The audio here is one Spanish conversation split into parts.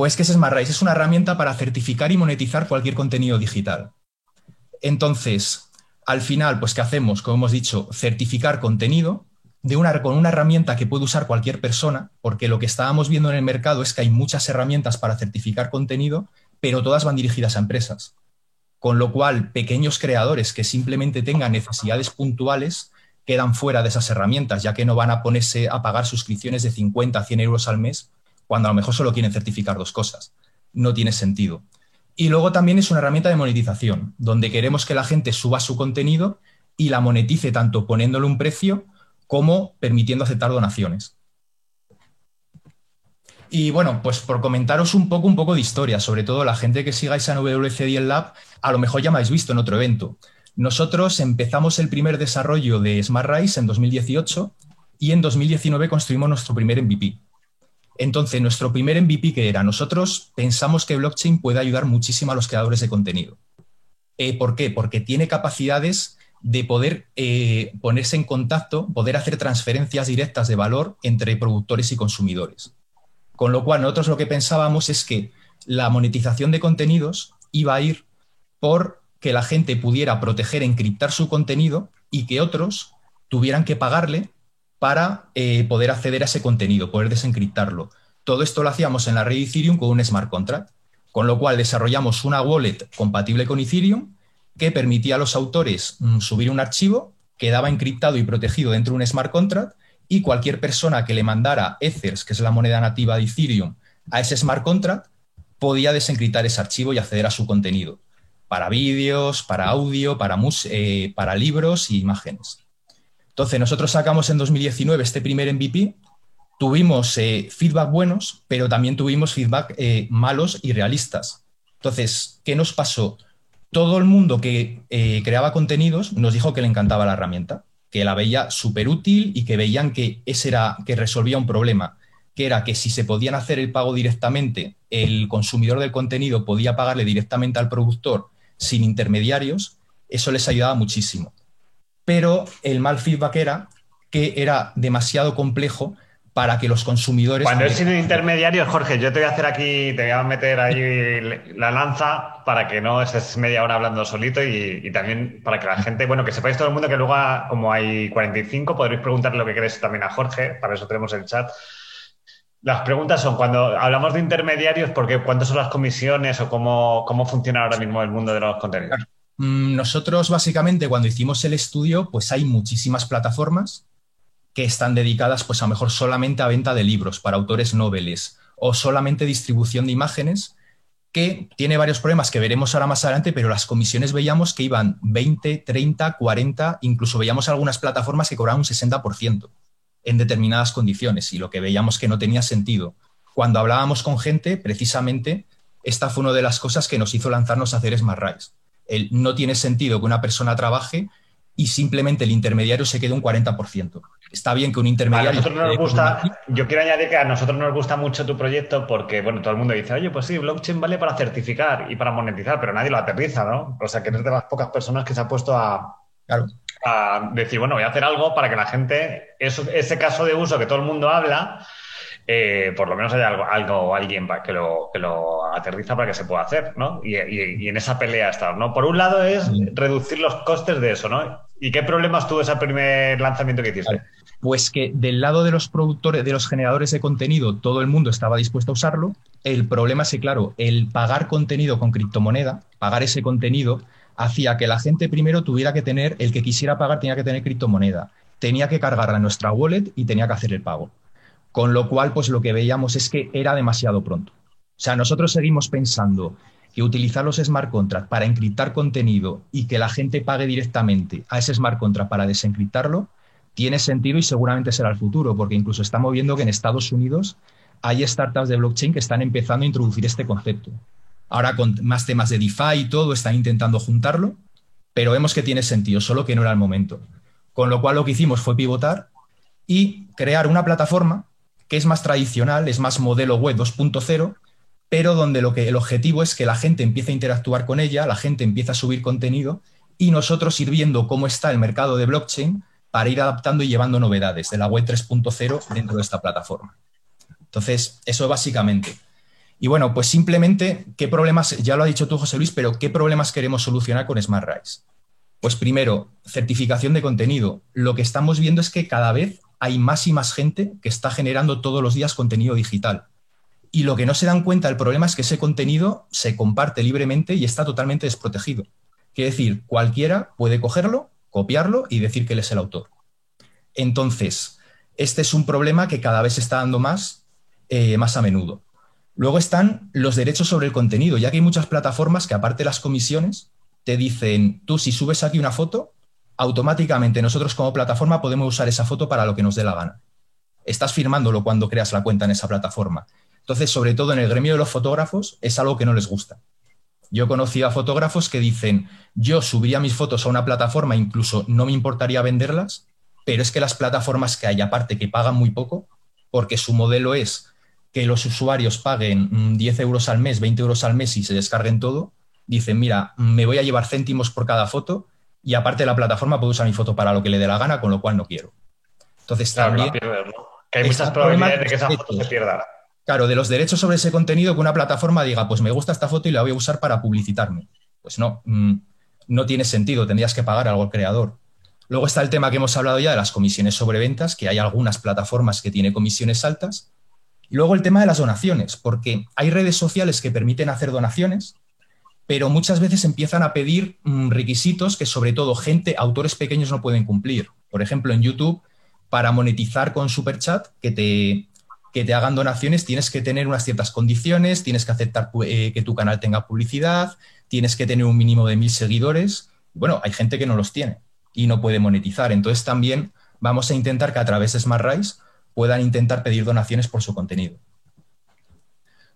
Pues que es SmartRise, es una herramienta para certificar y monetizar cualquier contenido digital. Entonces, al final, pues ¿qué hacemos? Como hemos dicho, certificar contenido de una, con una herramienta que puede usar cualquier persona, porque lo que estábamos viendo en el mercado es que hay muchas herramientas para certificar contenido, pero todas van dirigidas a empresas. Con lo cual, pequeños creadores que simplemente tengan necesidades puntuales quedan fuera de esas herramientas, ya que no van a ponerse a pagar suscripciones de 50 a 100 euros al mes cuando a lo mejor solo quieren certificar dos cosas. No tiene sentido. Y luego también es una herramienta de monetización, donde queremos que la gente suba su contenido y la monetice tanto poniéndole un precio como permitiendo aceptar donaciones. Y bueno, pues por comentaros un poco, un poco de historia, sobre todo la gente que sigáis a WC10 Lab, a lo mejor ya me habéis visto en otro evento. Nosotros empezamos el primer desarrollo de SmartRise en 2018 y en 2019 construimos nuestro primer MVP. Entonces, nuestro primer MVP que era, nosotros pensamos que blockchain puede ayudar muchísimo a los creadores de contenido. Eh, ¿Por qué? Porque tiene capacidades de poder eh, ponerse en contacto, poder hacer transferencias directas de valor entre productores y consumidores. Con lo cual, nosotros lo que pensábamos es que la monetización de contenidos iba a ir por que la gente pudiera proteger, encriptar su contenido y que otros tuvieran que pagarle para eh, poder acceder a ese contenido, poder desencriptarlo. Todo esto lo hacíamos en la red Ethereum con un smart contract, con lo cual desarrollamos una wallet compatible con Ethereum que permitía a los autores mm, subir un archivo, quedaba encriptado y protegido dentro de un smart contract y cualquier persona que le mandara Ethers, que es la moneda nativa de Ethereum, a ese smart contract, podía desencriptar ese archivo y acceder a su contenido, para vídeos, para audio, para, eh, para libros y imágenes. Entonces, nosotros sacamos en 2019 este primer MVP, tuvimos eh, feedback buenos, pero también tuvimos feedback eh, malos y realistas. Entonces, ¿qué nos pasó? Todo el mundo que eh, creaba contenidos nos dijo que le encantaba la herramienta, que la veía súper útil y que veían que ese era, que resolvía un problema, que era que si se podían hacer el pago directamente, el consumidor del contenido podía pagarle directamente al productor sin intermediarios, eso les ayudaba muchísimo pero el mal feedback era que era demasiado complejo para que los consumidores... Cuando es sin intermediarios, Jorge, yo te voy a hacer aquí, te voy a meter ahí la lanza para que no estés media hora hablando solito y, también para que la gente, bueno, que sepáis todo el mundo que luego, como hay 45, podréis preguntarle lo que queréis también a Jorge, para eso tenemos el chat. Las preguntas son, cuando hablamos de intermediarios, ¿por qué, ¿cuántas son las comisiones o cómo, cómo funciona ahora mismo el mundo de los contenidos? Mm, nosotros básicamente cuando hicimos el estudio, pues hay muchísimas plataformas que están dedicadas pues a lo mejor solamente a venta de libros para autores noveles o solamente distribución de imágenes, que tiene varios problemas que veremos ahora más adelante, pero las comisiones veíamos que iban 20, 30, 40, incluso veíamos algunas plataformas que cobraban un 60% en determinadas condiciones y lo que veíamos que no tenía sentido. Cuando hablábamos con gente, precisamente, esta fue una de las cosas que nos hizo lanzarnos a hacer Smart Rise no tiene sentido que una persona trabaje y simplemente el intermediario se quede un 40%. Está bien que un intermediario... yo quiero añadir que a nosotros nos gusta mucho tu proyecto porque, bueno, todo el mundo dice, oye, pues sí, blockchain vale para certificar y para monetizar, pero nadie lo aterriza, ¿no? O sea, que eres de las pocas personas que se ha puesto a, a decir, bueno, voy a hacer algo para que la gente, ese caso de uso que todo el mundo habla, eh, por lo menos haya algo, algo alguien que lo, que lo aterriza para que se pueda hacer, ¿no? Y, en esa pelea estar, ¿no? Por un lado es reducir los costes de eso, ¿no? ¿Y qué problemas tuvo ese primer lanzamiento que hiciste? Pues que del lado de los productores, de los generadores de contenido, todo el mundo estaba dispuesto a usarlo. El problema es que, claro, el pagar contenido con criptomoneda, pagar ese contenido, hacía que la gente primero tuviera que tener, el que quisiera pagar tenía que tener criptomoneda, tenía que cargarla en nuestra wallet y tenía que hacer el pago. Con lo cual, pues lo que veíamos es que era demasiado pronto. O sea, nosotros seguimos pensando que utilizar los smart contracts para encriptar contenido y que la gente pague directamente a ese smart contract para desencriptarlo, tiene sentido y seguramente será el futuro, porque incluso estamos viendo que en Estados Unidos hay startups de blockchain que están empezando a introducir este concepto. Ahora con más temas de DeFi y todo, están intentando juntarlo, pero vemos que tiene sentido, solo que no era el momento. Con lo cual lo que hicimos fue pivotar y crear una plataforma que es más tradicional, es más modelo web 2.0, pero donde lo que el objetivo es que la gente empiece a interactuar con ella, la gente empiece a subir contenido y nosotros ir viendo cómo está el mercado de blockchain para ir adaptando y llevando novedades de la web 3.0 dentro de esta plataforma. Entonces, eso básicamente. Y bueno, pues simplemente, ¿qué problemas, ya lo ha dicho tú, José Luis, pero qué problemas queremos solucionar con Smart Rise? Pues primero, certificación de contenido. Lo que estamos viendo es que cada vez hay más y más gente que está generando todos los días contenido digital. Y lo que no se dan cuenta, el problema es que ese contenido se comparte libremente y está totalmente desprotegido. Quiere decir, cualquiera puede cogerlo, copiarlo y decir que él es el autor. Entonces, este es un problema que cada vez se está dando más, eh, más a menudo. Luego están los derechos sobre el contenido, ya que hay muchas plataformas que, aparte de las comisiones, te dicen, tú si subes aquí una foto, automáticamente nosotros como plataforma podemos usar esa foto para lo que nos dé la gana. Estás firmándolo cuando creas la cuenta en esa plataforma. Entonces, sobre todo en el gremio de los fotógrafos, es algo que no les gusta. Yo he conocido a fotógrafos que dicen, yo subiría mis fotos a una plataforma, incluso no me importaría venderlas, pero es que las plataformas que hay, aparte que pagan muy poco, porque su modelo es que los usuarios paguen 10 mm, euros al mes, 20 euros al mes y se descarguen todo, dicen, mira, me voy a llevar céntimos por cada foto y aparte la plataforma puede usar mi foto para lo que le dé la gana, con lo cual no quiero. Entonces también... Que hay muchas probabilidades de que esa foto se pierda. Claro, de los derechos sobre ese contenido que una plataforma diga, pues me gusta esta foto y la voy a usar para publicitarme. Pues no, mm, no tiene sentido, tendrías que pagar algo al creador. Luego está el tema que hemos hablado ya de las comisiones sobre ventas, que hay algunas plataformas que tienen comisiones altas, y luego el tema de las donaciones, porque hay redes sociales que permiten hacer donaciones, pero muchas veces empiezan a pedir mm, requisitos que sobre todo gente, autores pequeños no pueden cumplir. Por ejemplo, en YouTube, para monetizar con Superchat, que te, que te hagan donaciones, tienes que tener unas ciertas condiciones, tienes que aceptar eh, que tu canal tenga publicidad, tienes que tener un mínimo de mil seguidores. Bueno, hay gente que no los tiene y no puede monetizar. Entonces también vamos a intentar que a través de Smart Rise puedan intentar pedir donaciones por su contenido.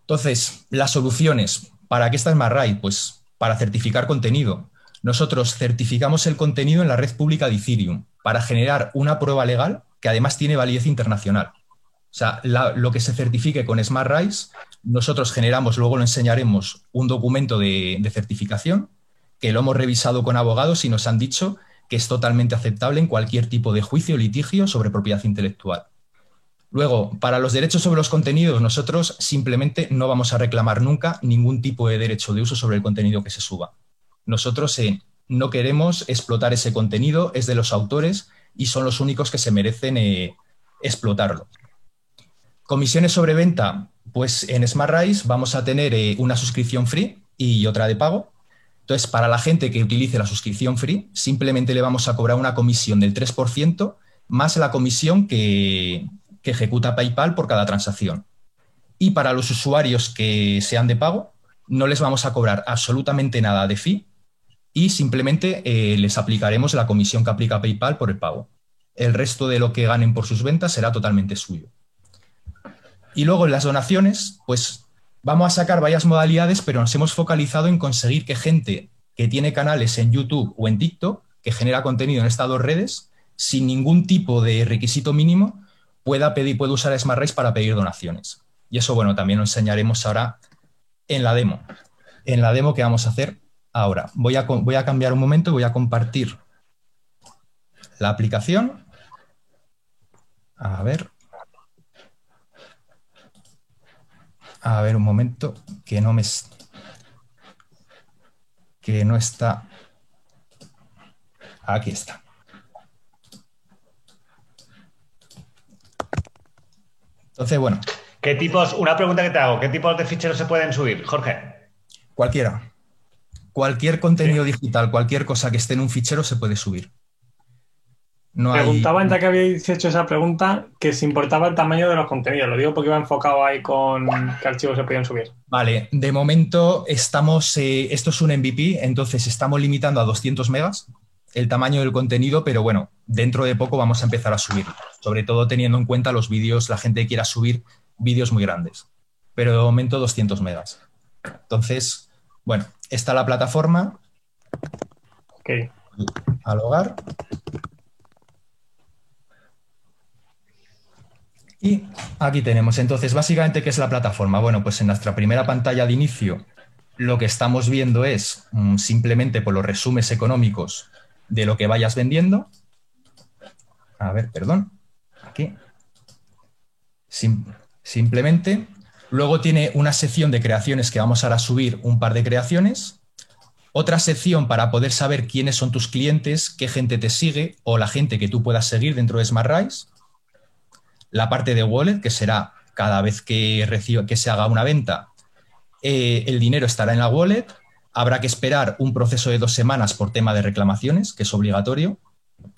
Entonces, las soluciones. ¿Para qué está Smart Rise? Pues para certificar contenido. Nosotros certificamos el contenido en la red pública de Ethereum para generar una prueba legal que además tiene validez internacional. O sea, lo que se certifique con Smart Rise, nosotros generamos, luego lo enseñaremos, un documento de, de certificación que lo hemos revisado con abogados y nos han dicho que es totalmente aceptable en cualquier tipo de juicio o litigio sobre propiedad intelectual. Luego, para los derechos sobre los contenidos, nosotros simplemente no vamos a reclamar nunca ningún tipo de derecho de uso sobre el contenido que se suba. Nosotros eh, no queremos explotar ese contenido, es de los autores y son los únicos que se merecen eh, explotarlo. Comisiones sobre venta, pues en SmartRise vamos a tener eh, una suscripción free y otra de pago. Entonces, para la gente que utilice la suscripción free, simplemente le vamos a cobrar una comisión del 3% más la comisión que, que ejecuta PayPal por cada transacción. Y para los usuarios que sean de pago, no les vamos a cobrar absolutamente nada de fee y simplemente eh, les aplicaremos la comisión que aplica PayPal por el pago. El resto de lo que ganen por sus ventas será totalmente suyo. Y luego en las donaciones, pues vamos a sacar varias modalidades, pero nos hemos focalizado en conseguir que gente que tiene canales en YouTube o en TikTok, que genera contenido en estas dos redes, sin ningún tipo de requisito mínimo, pueda pedir, puede usar SmartRace para pedir donaciones. Y eso, bueno, también lo enseñaremos ahora en la demo. En la demo que vamos a hacer ahora. Voy a, voy a cambiar un momento voy a compartir la aplicación. A ver. A ver un momento, que no me... que no está... Aquí está. Entonces, bueno. ¿Qué tipos, una pregunta que te hago, ¿qué tipos de ficheros se pueden subir, Jorge? Cualquiera. Cualquier contenido digital, cualquier cosa que esté en un fichero se puede subir. No Preguntaba antes que habéis hecho esa pregunta que si importaba el tamaño de los contenidos. Lo digo porque iba enfocado ahí con qué archivos se podían subir. Vale, de momento estamos, eh, esto es un MVP, entonces estamos limitando a 200 megas el tamaño del contenido, pero bueno, dentro de poco vamos a empezar a subir, sobre todo teniendo en cuenta los vídeos, la gente quiera subir vídeos muy grandes, pero de momento 200 megas. Entonces, bueno, está la plataforma. Ok. Al hogar. Y aquí tenemos, entonces, básicamente, ¿qué es la plataforma? Bueno, pues en nuestra primera pantalla de inicio lo que estamos viendo es mm, simplemente por los resúmenes económicos de lo que vayas vendiendo. A ver, perdón. Aquí. simplemente. Luego tiene una sección de creaciones que vamos ahora a subir un par de creaciones. Otra sección para poder saber quiénes son tus clientes, qué gente te sigue o la gente que tú puedas seguir dentro de SmartRise la parte de wallet, que será cada vez que, reciba, que se haga una venta, eh, el dinero estará en la wallet. Habrá que esperar un proceso de dos semanas por tema de reclamaciones, que es obligatorio.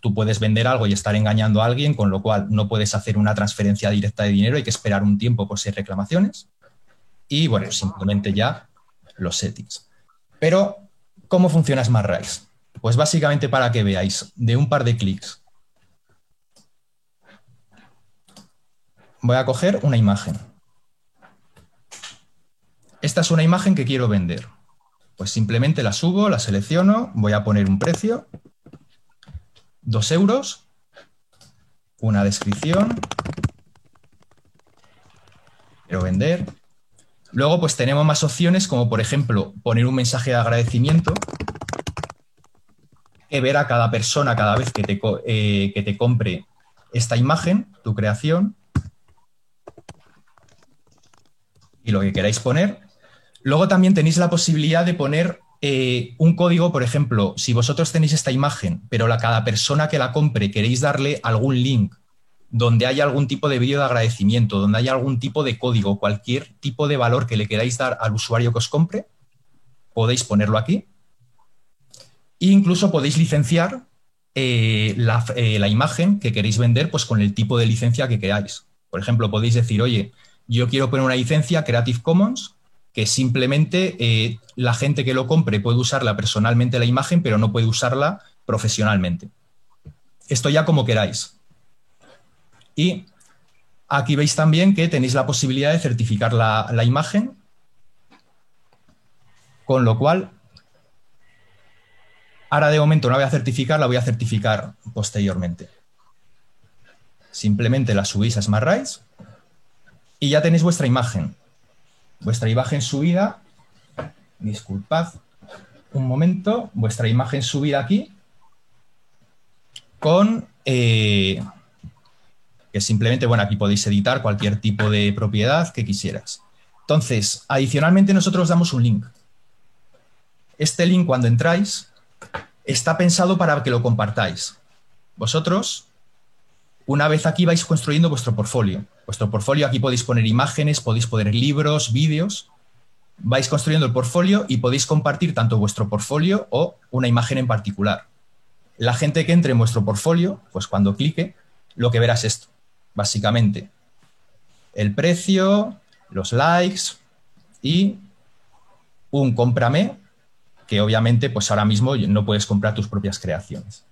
Tú puedes vender algo y estar engañando a alguien, con lo cual no puedes hacer una transferencia directa de dinero, hay que esperar un tiempo por si hay reclamaciones. Y bueno, simplemente ya los settings. Pero, ¿cómo funciona SmartRise? Pues básicamente para que veáis, de un par de clics voy a coger una imagen. Esta es una imagen que quiero vender. Pues simplemente la subo, la selecciono, voy a poner un precio, dos euros, una descripción, quiero vender. Luego pues tenemos más opciones como por ejemplo poner un mensaje de agradecimiento que ver a cada persona cada vez que te, eh, que te compre esta imagen, tu creación, y lo que queráis poner. Luego también tenéis la posibilidad de poner eh, un código, por ejemplo, si vosotros tenéis esta imagen, pero la, cada persona que la compre queréis darle algún link donde haya algún tipo de vídeo de agradecimiento, donde haya algún tipo de código, cualquier tipo de valor que le queráis dar al usuario que os compre, podéis ponerlo aquí. E incluso podéis licenciar eh, la, eh, la, imagen que queréis vender pues, con el tipo de licencia que queráis. Por ejemplo, podéis decir, oye, yo quiero poner una licencia Creative Commons que simplemente eh, la gente que lo compre puede usarla personalmente la imagen, pero no puede usarla profesionalmente. Esto ya como queráis. Y aquí veis también que tenéis la posibilidad de certificar la, la imagen, con lo cual, ahora de momento no voy a certificar, la voy a certificar posteriormente. Simplemente la subís a SmartRights y ya tenéis vuestra imagen. Vuestra imagen subida. Disculpad un momento. Vuestra imagen subida aquí. Con. Eh, que simplemente, bueno, aquí podéis editar cualquier tipo de propiedad que quisieras. Entonces, adicionalmente nosotros damos un link. Este link cuando entráis está pensado para que lo compartáis. Vosotros una vez aquí vais construyendo vuestro portfolio. Vuestro portfolio, aquí podéis poner imágenes, podéis poner libros, vídeos. Vais construyendo el portfolio y podéis compartir tanto vuestro portfolio o una imagen en particular. La gente que entre en vuestro portfolio, pues cuando clique, lo que verá es esto, básicamente. El precio, los likes y un cómprame, que obviamente pues ahora mismo no puedes comprar tus propias creaciones.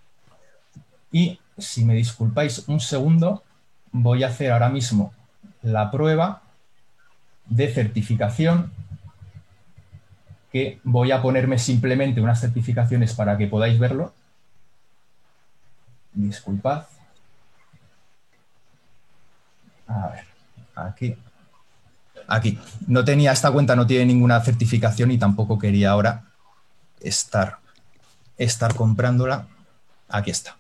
Y si me disculpáis un segundo, voy a hacer ahora mismo la prueba de certificación que voy a ponerme simplemente unas certificaciones para que podáis verlo. Disculpad. A ver, aquí. Aquí. No tenía esta cuenta, no tiene ninguna certificación y tampoco quería ahora estar, estar comprándola. Aquí está.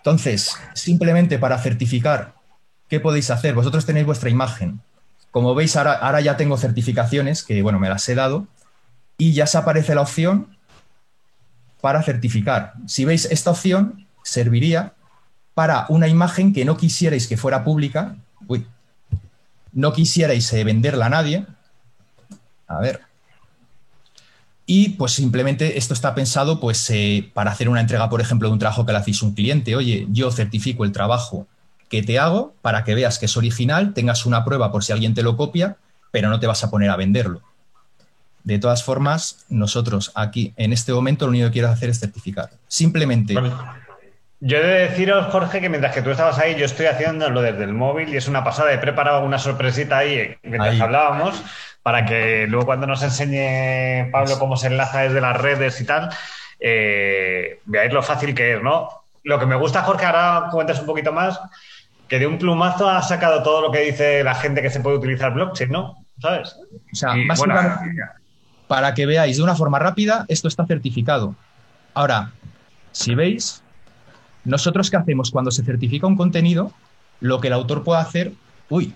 Entonces, simplemente para certificar, ¿qué podéis hacer? Vosotros tenéis vuestra imagen. Como veis, ahora, ya tengo certificaciones, que bueno, me las he dado, y ya se aparece la opción para certificar. Si veis, esta opción serviría para una imagen que no quisierais que fuera pública, uy, no quisierais eh, venderla a nadie. A ver, y pues simplemente esto está pensado pues eh, para hacer una entrega, por ejemplo, de un trabajo que le hacéis a un cliente. Oye, yo certifico el trabajo que te hago para que veas que es original, tengas una prueba por si alguien te lo copia, pero no te vas a poner a venderlo. De todas formas, nosotros aquí en este momento lo único que quiero hacer es certificar. Simplemente Yo he de deciros, Jorge, que mientras que tú estabas ahí, yo estoy haciéndolo desde el móvil y es una pasada. He preparado una sorpresita ahí mientras hablábamos para que luego cuando nos enseñe Pablo cómo se enlaza desde las redes y tal, eh, veáis lo fácil que es, ¿no? Lo que me gusta, Jorge, ahora cuentas un poquito más, que de un plumazo ha sacado todo lo que dice la gente que se puede utilizar blockchain, ¿no? ¿Sabes? O sea, básicamente, para que veáis de una forma rápida, esto está certificado. Ahora, si veis, nosotros qué hacemos cuando se certifica un contenido, lo que el autor puede hacer, uy,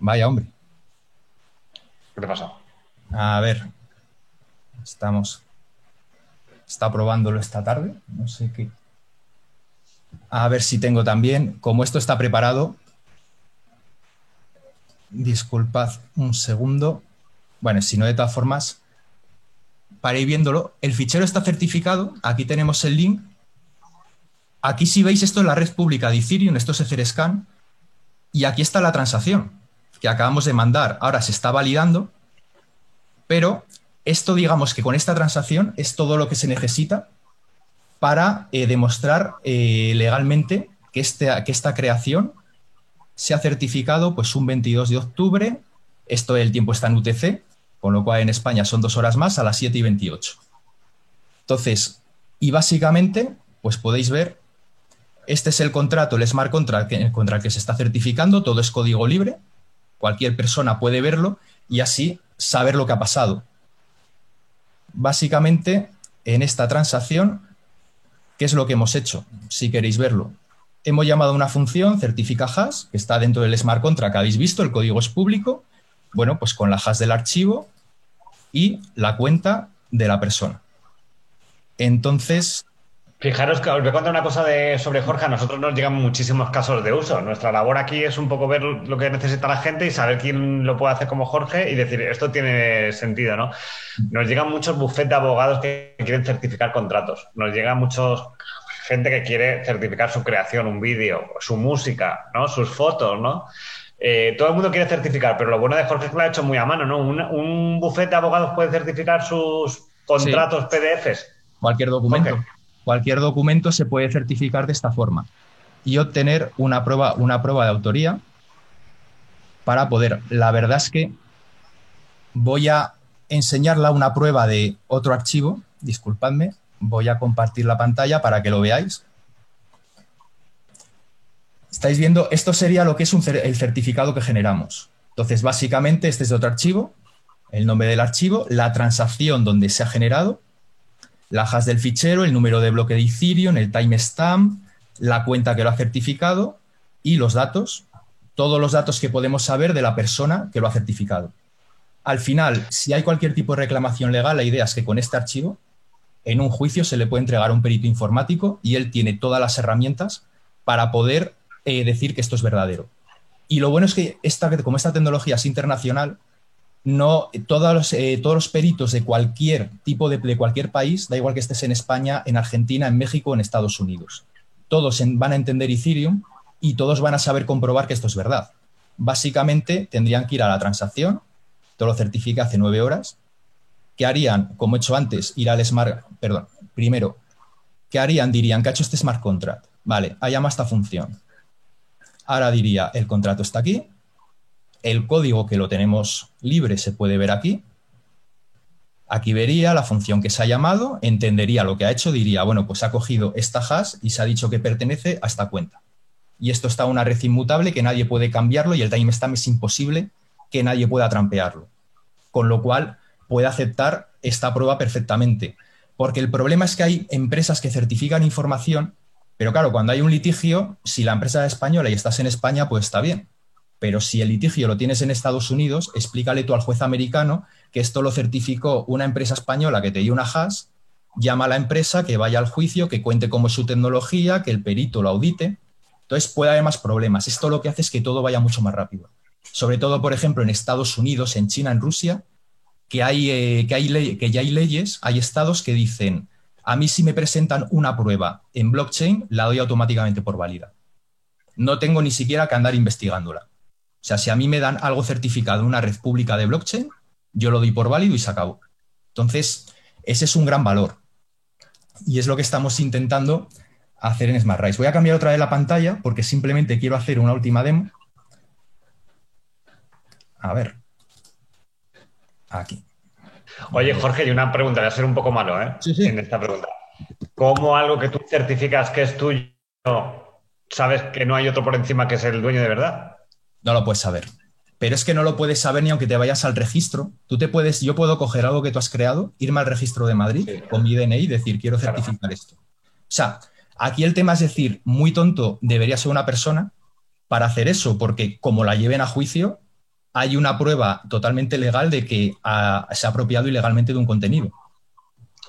vaya hombre. ¿Qué te pasa? A ver, estamos, está probándolo esta tarde, no sé qué. A ver si tengo también, como esto está preparado, disculpad un segundo. Bueno, si no, de todas formas, para ir viéndolo, el fichero está certificado, aquí tenemos el link. Aquí si veis esto es la red pública de Ethereum, esto es Etherscan, y aquí está la transacción que acabamos de mandar. Ahora se está validando, pero esto digamos que con esta transacción es todo lo que se necesita para eh, demostrar eh, legalmente que, este, que esta creación se ha certificado pues un 22 de octubre, esto el tiempo está en UTC, con lo cual en España son dos horas más a las 7 y 28. Entonces, y básicamente, pues podéis ver este es el contrato, el smart contract contra el que se está certificando, todo es código libre, cualquier persona puede verlo y así saber lo que ha pasado. Básicamente, en esta transacción, ¿qué es lo que hemos hecho? Si queréis verlo. Hemos llamado a una función certifica hash, que está dentro del smart contract que habéis visto, el código es público, bueno, pues con la hash del archivo y la cuenta de la persona. Entonces, Fijaros que os voy a contar una cosa de, sobre Jorge. A nosotros nos llegan muchísimos casos de uso. Nuestra labor aquí es un poco ver lo que necesita la gente y saber quién lo puede hacer como Jorge y decir, esto tiene sentido, ¿no? Nos llegan muchos bufetes de abogados que quieren certificar contratos. Nos llega muchos gente que quiere certificar su creación, un vídeo, su música, ¿no? Sus fotos, ¿no? Eh, todo el mundo quiere certificar, pero lo bueno de Jorge es que lo ha hecho muy a mano, ¿no? Un, bufete de abogados puede certificar sus contratos PDFs. Cualquier documento. Cualquier documento se puede certificar de esta forma y obtener una prueba, una prueba de autoría para poder. La verdad es que voy a enseñarla una prueba de otro archivo. Disculpadme, voy a compartir la pantalla para que lo veáis. Estáis viendo, esto sería lo que es el certificado que generamos. Entonces, básicamente, este es otro archivo, el nombre del archivo, la transacción donde se ha generado la hash del fichero, el número de bloque de Ethereum, el timestamp, la cuenta que lo ha certificado y los datos, todos los datos que podemos saber de la persona que lo ha certificado. Al final, si hay cualquier tipo de reclamación legal, la idea es que con este archivo, en un juicio se le puede entregar a un perito informático y él tiene todas las herramientas para poder eh, decir que esto es verdadero. Y lo bueno es que esta, como esta tecnología es internacional, no todos los, eh, todos los peritos de cualquier tipo de, cualquier país, da igual que estés en España, en Argentina, en México, en Estados Unidos. Todos van a entender Ethereum y todos van a saber comprobar que esto es verdad. Básicamente tendrían que ir a la transacción, todo lo certifica hace nueve horas. ¿Qué harían? Como he hecho antes, ir al smart, perdón, primero, ¿qué harían? Dirían que ha hecho este smart contract. Vale, ha llamado esta función. Ahora diría, el contrato está aquí, el código que lo tenemos libre se puede ver aquí. Aquí vería la función que se ha llamado, entendería lo que ha hecho, diría, bueno, pues ha cogido esta hash y se ha dicho que pertenece a esta cuenta. Y esto está una red inmutable que nadie puede cambiarlo y el timestamp es imposible que nadie pueda trampearlo. Con lo cual puede aceptar esta prueba perfectamente. Porque el problema es que hay empresas que certifican información, pero claro, cuando hay un litigio, si la empresa es española y estás en España, pues está bien pero si el litigio lo tienes en Estados Unidos, explícale tú al juez americano que esto lo certificó una empresa española que te dio una hash, llama a la empresa que vaya al juicio, que cuente cómo es su tecnología, que el perito lo audite. Entonces puede haber más problemas. Esto lo que hace es que todo vaya mucho más rápido. Sobre todo, por ejemplo, en Estados Unidos, en China, en Rusia, que, eh, que, hay que ya hay leyes, hay estados que dicen, a mí si me presentan una prueba en blockchain, la doy automáticamente por válida. No tengo ni siquiera que andar investigándola. O sea, si a mí me dan algo certificado en una red pública de blockchain, yo lo doy por válido y se acabó. Entonces, ese es un gran valor. Y es lo que estamos intentando hacer en Smart Voy a cambiar otra vez la pantalla porque simplemente quiero hacer una última demo. A ver. Aquí. Oye, Jorge, y una pregunta, voy a ser un poco malo, ¿eh? Sí, sí. En esta pregunta. ¿Cómo algo que tú certificas que es tuyo, sabes que no hay otro por encima que es el dueño de verdad? No lo puedes saber. Pero es que no lo puedes saber ni aunque te vayas al registro. Tú te puedes, yo puedo coger algo que tú has creado, irme al registro de Madrid con mi DNI y decir, quiero certificar esto. O sea, aquí el tema es decir, muy tonto debería ser una persona para hacer eso, porque como la lleven a juicio, hay una prueba totalmente legal de que se ha apropiado ilegalmente de un contenido.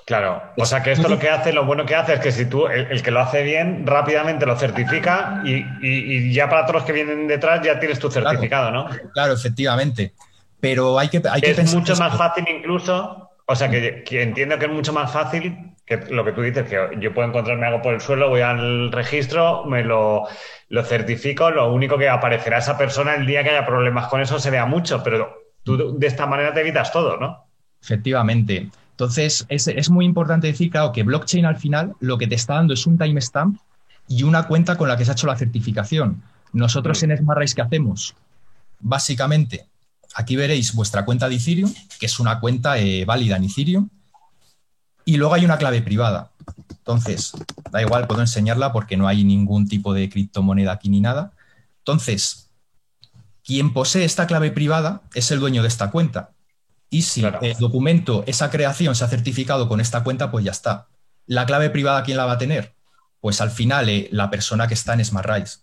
Claro, o sea que esto lo que hace, lo bueno que hace es que si tú, el, que lo hace bien, rápidamente lo certifica y, ya para todos los que vienen detrás ya tienes tu certificado, ¿no? Claro, efectivamente. Pero hay que, hay que es mucho más fácil incluso, o sea que, entiendo que es mucho más fácil que lo que tú dices, que yo puedo encontrarme algo por el suelo, voy al registro, me lo, lo certifico, lo único que aparecerá esa persona el día que haya problemas con eso se vea mucho, pero tú de esta manera te evitas todo, ¿no? Efectivamente. Entonces, es, muy importante decir, claro, que blockchain al final lo que te está dando es un timestamp y una cuenta con la que se ha hecho la certificación. Nosotros en SmartRise, ¿qué hacemos? Básicamente, aquí veréis vuestra cuenta de Ethereum, que es una cuenta eh, válida en Ethereum, y luego hay una clave privada. Entonces, da igual, puedo enseñarla porque no hay ningún tipo de criptomoneda aquí ni nada. Entonces, quien posee esta clave privada es el dueño de esta cuenta. Y si el documento, esa creación se ha certificado con esta cuenta, pues ya está. ¿La clave privada quién la va a tener? Pues al final eh, la persona que está en SmartRise.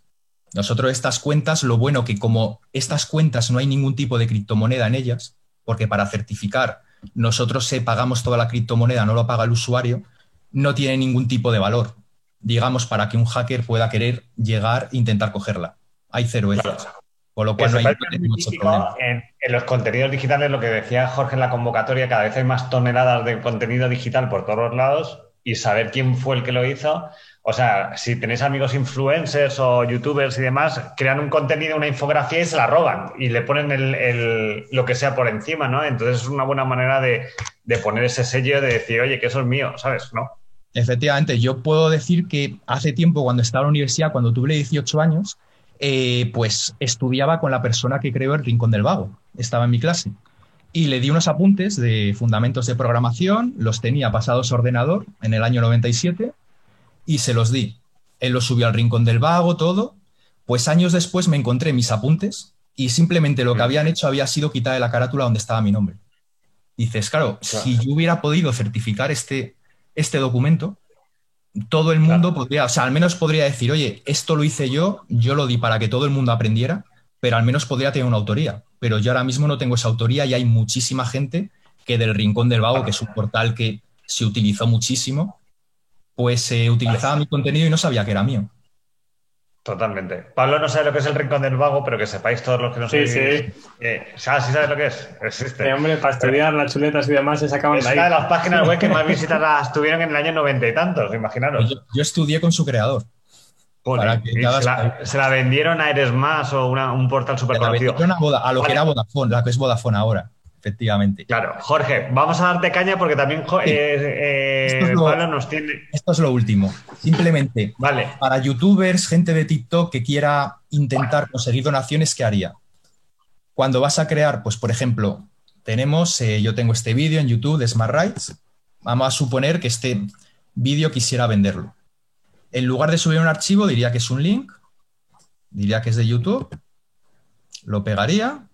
Nosotros estas cuentas, lo bueno que como estas cuentas no hay ningún tipo de criptomoneda en ellas, porque para certificar nosotros se pagamos toda la criptomoneda, no lo paga el usuario, no tiene ningún tipo de valor, digamos, para que un hacker pueda querer llegar e intentar cogerla. Hay cero veces. Con lo cual no hay mucho problema. En, los contenidos digitales, lo que decía Jorge en la convocatoria, cada vez hay más toneladas de contenido digital por todos los lados y saber quién fue el que lo hizo. O sea, si tenéis amigos influencers o youtubers y demás, crean un contenido, una infografía y se la roban y le ponen el, lo que sea por encima, ¿no? Entonces es una buena manera de, de poner ese sello de decir, oye, que eso es mío, ¿sabes? ¿No? Efectivamente, yo puedo decir que hace tiempo, cuando estaba en la universidad, cuando tuve 18 años, eh, pues estudiaba con la persona que creó el Rincón del Vago. Estaba en mi clase. Y le di unos apuntes de fundamentos de programación, los tenía pasados a ordenador en el año 97 y se los di. Él los subió al Rincón del Vago, todo. Pues años después me encontré mis apuntes y simplemente lo que habían hecho había sido quitar de la carátula donde estaba mi nombre. Dices, claro, si yo hubiera podido certificar este, este documento, todo el mundo podría, o sea, al menos podría decir, oye, esto lo hice yo, yo lo di para que todo el mundo aprendiera, pero al menos podría tener una autoría. Pero yo ahora mismo no tengo esa autoría y hay muchísima gente que del Rincón del Vago, que es un portal que se utilizó muchísimo, pues se utilizaba mi contenido y no sabía que era mío. Totalmente. Pablo no sabe lo que es el Rincón del Vago, pero que sepáis todos los que nos Sí, sí. Eh, ¿Sabes sí sabes lo que es? Existe. Sí, hombre, para estudiar las chuletas y demás se sacaban es de ahí. una de las páginas web que más visitas las tuvieron en el año noventa y tantos, imaginaros. Yo, estudié con su creador. se, la, vendieron a Eres Más o un portal súper conocido. A, lo que era Vodafone, la que es Vodafone ahora efectivamente. Claro, Jorge, vamos a darte caña porque también eh, eh, Pablo nos tiene. Esto es lo último. Simplemente, vale. para youtubers, gente de TikTok que quiera intentar conseguir donaciones, ¿qué haría? Cuando vas a crear, pues por ejemplo, tenemos, eh, yo tengo este vídeo en YouTube de Smart Rights. Vamos a suponer que este vídeo quisiera venderlo. En lugar de subir un archivo, diría que es un link, diría que es de YouTube, lo pegaría,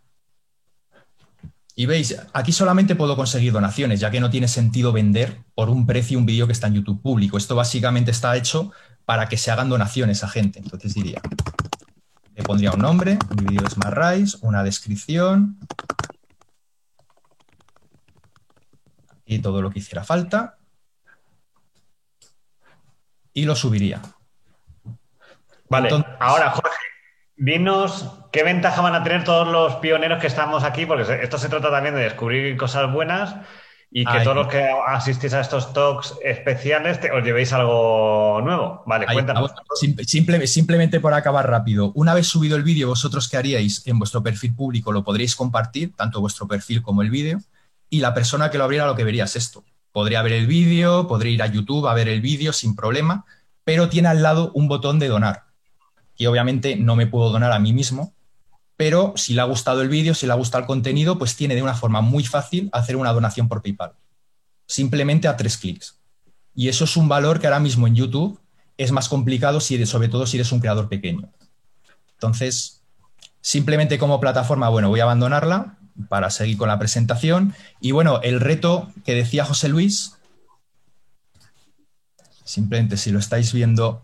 y veis, aquí solamente puedo conseguir donaciones, ya que no tiene sentido vender por un precio un vídeo que está en YouTube público. Esto básicamente está hecho para que se hagan donaciones a gente. Entonces diría, le pondría un nombre, mi vídeo de Smart Rise, una descripción y todo lo que hiciera falta. Y lo subiría. Vale, ahora Jorge, dinos qué ventaja van a tener todos los pioneros que estamos aquí, porque esto se trata también de descubrir cosas buenas y que todos los que asistís a estos talks especiales os llevéis algo nuevo. Vale, cuéntanos. simplemente por acabar rápido, una vez subido el vídeo, vosotros qué haríais en vuestro perfil público, lo podréis compartir, tanto vuestro perfil como el vídeo, y la persona que lo abriera lo que vería es esto. Podría ver el vídeo, podría ir a YouTube a ver el vídeo sin problema, pero tiene al lado un botón de donar. Y obviamente no me puedo donar a mí mismo, pero si le ha gustado el vídeo, si le ha gustado el contenido, pues tiene de una forma muy fácil hacer una donación por PayPal. Simplemente a tres clics. Y eso es un valor que ahora mismo en YouTube es más complicado, si sobre todo si eres un creador pequeño. Entonces, simplemente como plataforma, bueno, voy a abandonarla para seguir con la presentación. Y bueno, el reto que decía José Luis, simplemente si lo estáis viendo,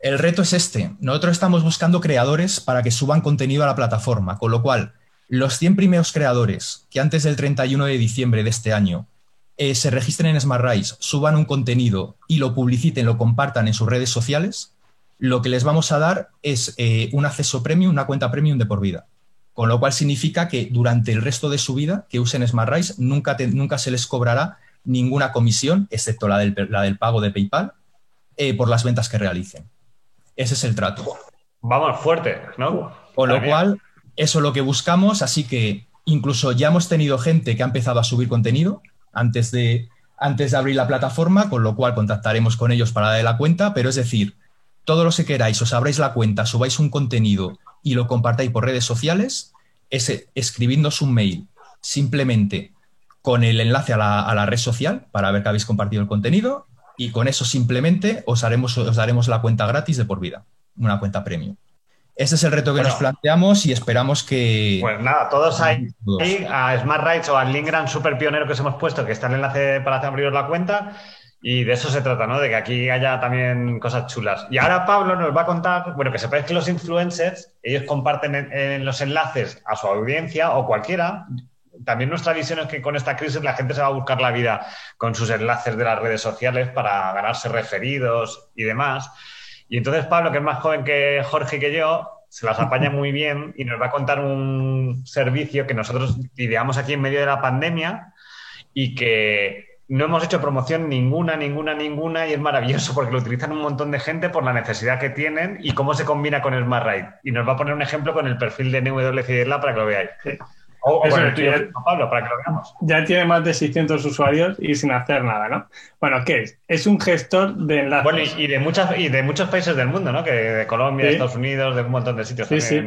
el reto es este. Nosotros estamos buscando creadores para que suban contenido a la plataforma, con lo cual los 100 primeros creadores que antes del 31 de diciembre de este año eh, se registren en SmartRise, suban un contenido y lo publiciten, lo compartan en sus redes sociales, lo que les vamos a dar es eh, un acceso premium, una cuenta premium de por vida. Con lo cual significa que durante el resto de su vida que usen SmartRise nunca, nunca se les cobrará ninguna comisión, excepto la del, la del pago de PayPal, eh, por las ventas que realicen. Ese es el trato. Vamos fuerte, ¿no? Con lo cual, eso es lo que buscamos, así que incluso ya hemos tenido gente que ha empezado a subir contenido antes de, antes de abrir la plataforma, con lo cual contactaremos con ellos para darle la cuenta, pero es decir, todo lo que queráis, os abráis la cuenta, subáis un contenido y lo compartáis por redes sociales, es escribirnos un mail simplemente con el enlace a la, a la, red social para ver que habéis compartido el contenido y con eso simplemente os, haremos, os daremos la cuenta gratis de por vida, una cuenta premium. Ese es el reto que nos planteamos y esperamos que... Pues nada, todos ahí, a Smart Rights o al link gran super pionero que os hemos puesto, que está el enlace para abriros la cuenta. Y de eso se trata, ¿no? De que aquí haya también cosas chulas. Y ahora Pablo nos va a contar, bueno, que sepáis que los influencers, ellos comparten en los enlaces a su audiencia o cualquiera, también nuestra visión es que con esta crisis la gente se va a buscar la vida con sus enlaces de las redes sociales para ganarse referidos y demás. Y entonces Pablo, que es más joven que Jorge y que yo, se las apaña muy bien y nos va a contar un servicio que nosotros ideamos aquí en medio de la pandemia y que no hemos hecho promoción ninguna, ninguna, ninguna y es maravilloso porque lo utilizan un montón de gente por la necesidad que tienen y cómo se combina con Smart Ride. Y nos va a poner un ejemplo con el perfil de NWCDLA para que lo veáis. O, Pablo, para que lo veamos. Ya tiene más de 600 usuarios y sin hacer nada, ¿no? Bueno, ¿qué es? Es un gestor de enlaces. Bueno, y, de, muchas, y de muchos países del mundo, ¿no? Que de Colombia, de Estados Unidos, de un montón de sitios. Sí, sí.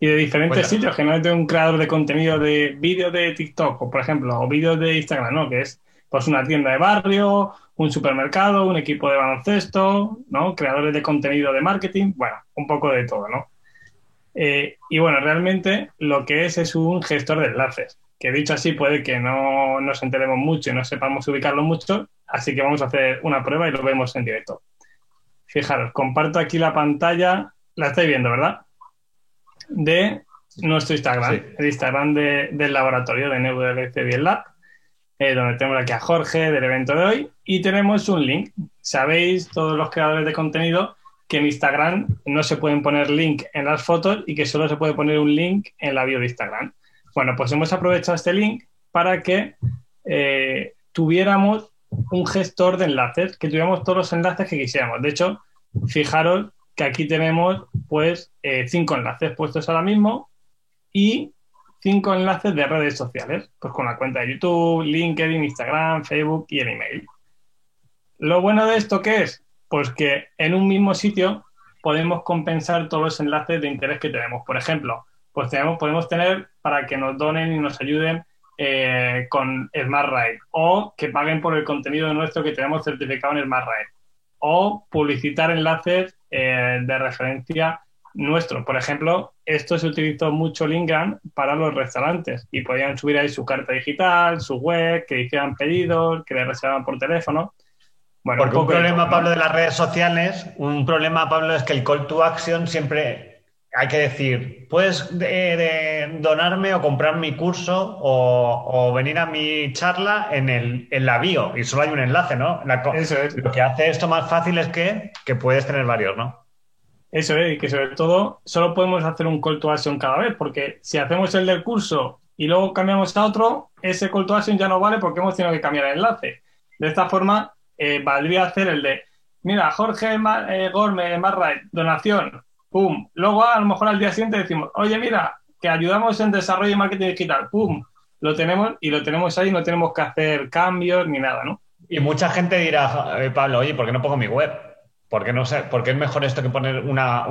Y de diferentes sitios, que no es de un creador de contenido de vídeo de TikTok, o por ejemplo, o vídeos de Instagram, ¿no? Que es pues una tienda de barrio, un supermercado, un equipo de baloncesto, ¿no? Creadores de contenido de marketing, bueno, un poco de todo, ¿no? Eh, y bueno, realmente lo que es es un gestor de enlaces, que dicho así puede que no nos enteremos mucho y no sepamos ubicarlo mucho, así que vamos a hacer una prueba y lo vemos en directo. Fijaros, comparto aquí la pantalla, la estáis viendo, ¿verdad? De nuestro Instagram, el Instagram del laboratorio de NWC Bien Lab, eh, donde tenemos aquí a Jorge del evento de hoy y tenemos un link. Sabéis, todos los creadores de contenido, que en Instagram no se pueden poner link en las fotos y que solo se puede poner un link en la bio de Instagram. Bueno, pues hemos aprovechado este link para que eh, tuviéramos un gestor de enlaces, que tuviéramos todos los enlaces que quisiéramos. De hecho, fijaros que aquí tenemos pues eh, cinco enlaces puestos ahora mismo y cinco enlaces de redes sociales, pues con la cuenta de YouTube, LinkedIn, Instagram, Facebook y el email. Lo bueno de esto que es pues que en un mismo sitio podemos compensar todos los enlaces de interés que tenemos. Por ejemplo, pues tenemos, podemos tener para que nos donen y nos ayuden eh, con SmartRide o que paguen por el contenido nuestro que tenemos certificado en SmartRide o publicitar enlaces eh, de referencia nuestro. Por ejemplo, esto se utilizó mucho Lingan para los restaurantes y podían subir ahí su carta digital, su web, que hicieran pedidos, que le reservaban por teléfono. Porque un, problema, Pablo, de las redes sociales, un problema, Pablo, es que el call to action siempre hay que decir, puedes donarme o comprar mi curso o, venir a mi charla en, el, en la bio y solo hay un enlace, ¿no? Eso es. Lo que hace esto más fácil es que, que puedes tener varios, ¿no? Eso es, y que sobre todo solo podemos hacer un call to action cada vez, porque si hacemos el del curso y luego cambiamos a otro, ese call to action ya no vale porque hemos tenido que cambiar el enlace. De esta forma, eh, valdría hacer el de, mira, Jorge eh, Gorme, Marray, donación, pum. Luego a lo mejor al día siguiente decimos, oye, mira, que ayudamos en desarrollo y marketing digital, pum. Lo tenemos y lo tenemos ahí, no tenemos que hacer cambios ni nada, ¿no? Y mucha gente dirá, eh, Pablo, oye, ¿por qué no pongo mi web? ¿Por qué, no sé, ¿por qué es mejor esto que poner una,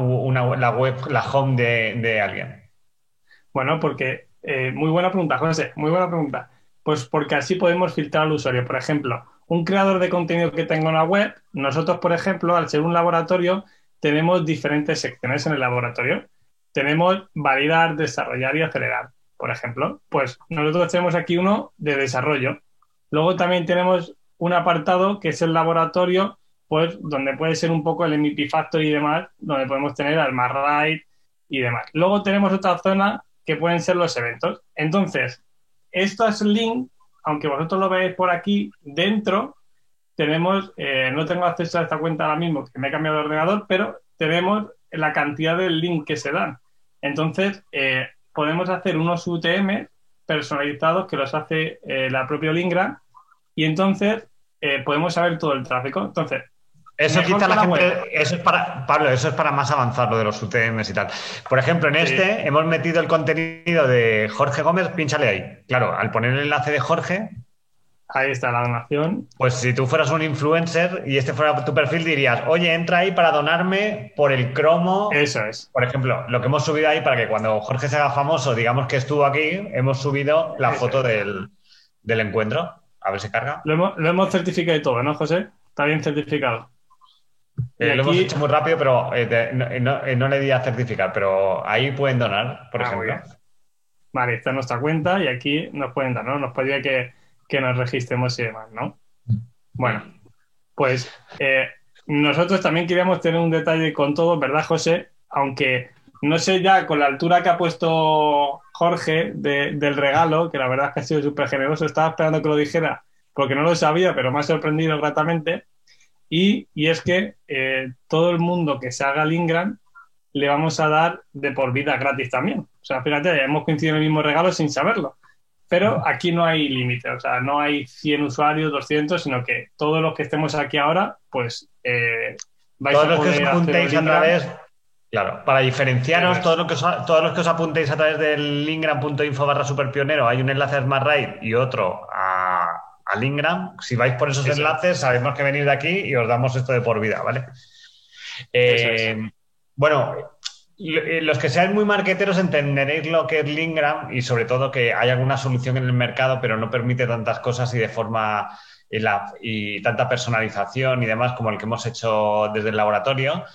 la web, la home de, alguien? Bueno, porque, eh, muy buena pregunta, José, muy buena pregunta. Pues porque así podemos filtrar al usuario. Por ejemplo, un creador de contenido que tenga una web, nosotros, por ejemplo, al ser un laboratorio, tenemos diferentes secciones en el laboratorio. Tenemos validar, desarrollar y acelerar, por ejemplo. Pues nosotros tenemos aquí uno de desarrollo. Luego también tenemos un apartado que es el laboratorio, pues donde puede ser un poco el MVP Factory y demás, donde podemos tener al Marrite y demás. Luego tenemos otra zona que pueden ser los eventos. Entonces, estos links, aunque vosotros lo veáis por aquí, dentro tenemos, eh, no tengo acceso a esta cuenta ahora mismo, que me he cambiado de ordenador, pero tenemos la cantidad de links que se dan. Entonces, eh, podemos hacer unos UTM personalizados que los hace eh, la propia Lingram y entonces podemos saber todo el tráfico. Entonces, eso quita la, gente, eso es para, Pablo, eso es para más avanzar lo de los UTMs y tal. Por ejemplo, en este hemos metido el contenido de Jorge Gómez, pínchale ahí. Claro, al poner el enlace de Jorge. Ahí está la donación. Pues si tú fueras un influencer y este fuera tu perfil, dirías, oye, entra ahí para donarme por el cromo. Eso es. Por ejemplo, lo que hemos subido ahí para que cuando Jorge se haga famoso, digamos que estuvo aquí, hemos subido la foto del, del encuentro. A ver si carga. Lo hemos, certificado y todo, ¿no, José? Está bien certificado. Eh, lo hemos hecho muy rápido, pero eh, eh, no, le di a certificar, pero ahí pueden donar, por ah, ejemplo. Vale, esta es nuestra cuenta y aquí nos pueden dar, ¿no? Nos podría que, que nos registremos y demás, ¿no? Bueno, pues nosotros también queríamos tener un detalle con todo, ¿verdad, José? Aunque no sé ya con la altura que ha puesto Jorge del regalo, que la verdad es que ha sido súper generoso, estaba esperando que lo dijera porque no lo sabía, pero me ha sorprendido gratamente. Y, es que eh, todo el mundo que se haga el Ingram le vamos a dar de por vida gratis también. O sea, fíjate, hemos coincidido en el mismo regalo sin saberlo. Pero aquí no hay límite, o sea, no hay 100 usuarios, 200, sino que todos los que estemos aquí ahora, pues eh, vais a poder hacer a Claro, para diferenciaros, todos los, que os, todos los que os apuntéis a través del lingram.info barra superpionero, hay un enlace a SmartRide y otro a, a Lingram. Si vais por esos enlaces, sabemos que venís de aquí y os damos esto de por vida, ¿vale? Eh, bueno, eh, los que seáis muy marqueteros entenderéis lo que es Lingram y sobre todo que hay alguna solución en el mercado, pero no permite tantas cosas y de forma y tanta personalización y demás como el que hemos hecho desde el laboratorio.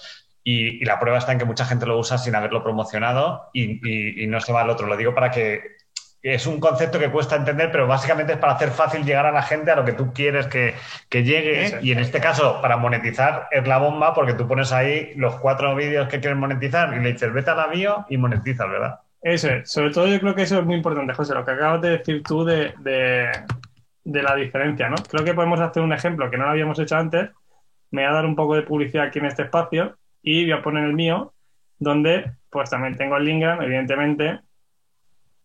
Y, la prueba está en que mucha gente lo usa sin haberlo promocionado y, no se va al otro. Lo digo para que es un concepto que cuesta entender, pero básicamente es para hacer fácil llegar a la gente a lo que tú quieres que, llegue. Y en este caso, para monetizar es la bomba porque tú pones ahí los cuatro vídeos que quieres monetizar y le dices vete a la bio y monetizas, ¿verdad? Eso es. Sobre todo yo creo que eso es muy importante, José, lo que acabas de decir tú de, de, de la diferencia, ¿no? Creo que podemos hacer un ejemplo que no lo habíamos hecho antes. Me voy a dar un poco de publicidad aquí en este espacio y voy a poner el mío, donde pues también tengo el Lingram, evidentemente,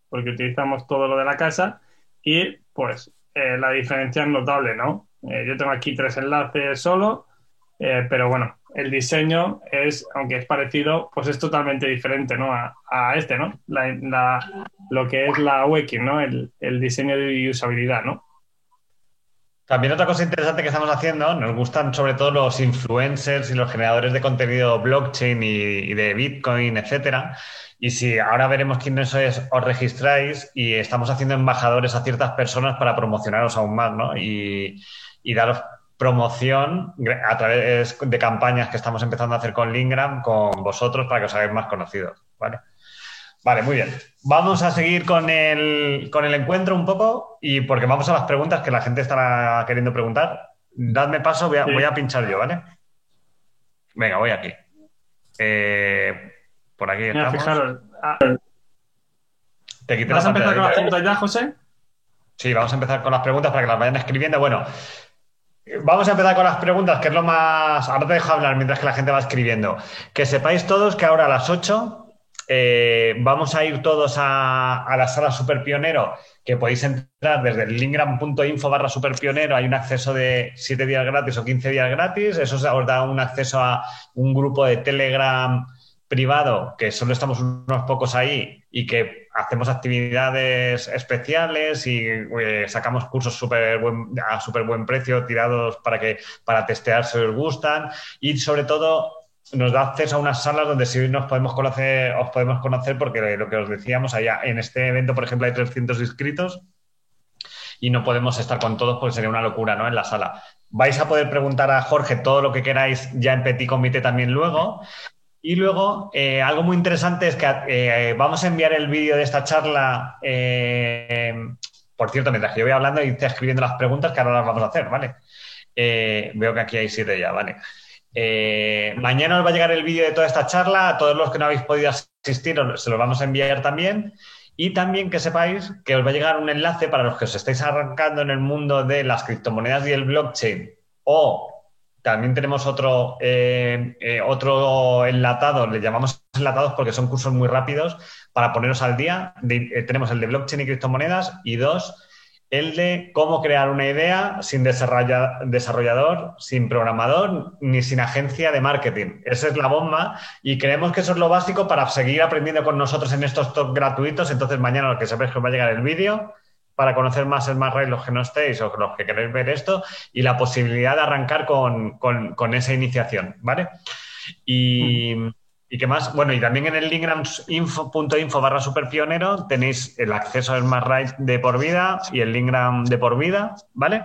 porque utilizamos todo lo de la casa y pues eh, la diferencia es notable, ¿no? Eh, yo tengo aquí tres enlaces solo, eh, pero bueno, el diseño es, aunque es parecido, pues es totalmente diferente, ¿no? A, este, ¿no? lo que es la Waking, ¿no? El, el diseño de usabilidad, ¿no? También otra cosa interesante que estamos haciendo, nos gustan sobre todo los influencers y los generadores de contenido blockchain y, de Bitcoin, etcétera. Y si ahora veremos quiénes sois, os registráis y estamos haciendo embajadores a ciertas personas para promocionaros aún más, ¿no? Y, y daros promoción a través de campañas que estamos empezando a hacer con Lingram, con vosotros, para que os hagáis más conocidos, ¿vale? Vale, muy bien. Vamos a seguir con el, con el encuentro un poco y porque vamos a las preguntas que la gente estará queriendo preguntar. Dadme paso, voy a, voy a pinchar yo, ¿vale? Venga, voy aquí. Eh, por aquí estamos. Ah. ¿Te ¿Vas a empezar con las preguntas ya, José? Sí, vamos a empezar con las preguntas para que las vayan escribiendo. Bueno, Vamos a empezar con las preguntas, que es lo más... Ahora te dejo hablar mientras que la gente va escribiendo. Que sepáis todos que ahora a las 8 eh, vamos a ir todos a, la sala Super Pionero, que podéis entrar desde lingram.info barra Super Pionero. Hay un acceso de 7 días gratis o 15 días gratis. Eso os da un acceso a un grupo de Telegram privado, que solo estamos unos pocos ahí y que hacemos actividades especiales y eh, sacamos cursos super a súper buen precio tirados para, que, para testear si os gustan y sobre todo nos da acceso a unas salas donde sí nos podemos conocer, os podemos conocer porque lo que os decíamos, allá en este evento, por ejemplo, hay 300 inscritos y no podemos estar con todos porque sería una locura, ¿no? En la sala. Vais a poder preguntar a Jorge todo lo que queráis ya en Petit Comité también luego. Y luego, eh, algo muy interesante es que eh, vamos a enviar el vídeo de esta charla. Eh, por cierto, mientras yo voy hablando y estoy escribiendo las preguntas que ahora las vamos a hacer, ¿vale? veo que aquí hay siete ya, ¿vale? mañana os va a llegar el vídeo de toda esta charla. A todos los que no habéis podido asistir, se los vamos a enviar también. Y también que sepáis que os va a llegar un enlace para los que os estáis arrancando en el mundo de las criptomonedas y el blockchain. O también tenemos otro, eh, eh, otro enlatado, le llamamos enlatados porque son cursos muy rápidos para poneros al día. Eh, tenemos el de blockchain y criptomonedas y dos, el de cómo crear una idea sin desarrollador, sin programador ni sin agencia de marketing. Esa es la bomba y creemos que eso es lo básico para seguir aprendiendo con nosotros en estos talks gratuitos. Entonces mañana lo que sabéis que os va a llegar el vídeo para conocer más el más los que no estéis o los que queréis ver esto y la posibilidad de arrancar con, con esa iniciación, ¿vale? Y... Mm. ¿Y qué más? Bueno, y también en el linkgram.info barra superpionero tenéis el acceso al Smart Ride de por vida y el Linkgram de por vida, ¿vale?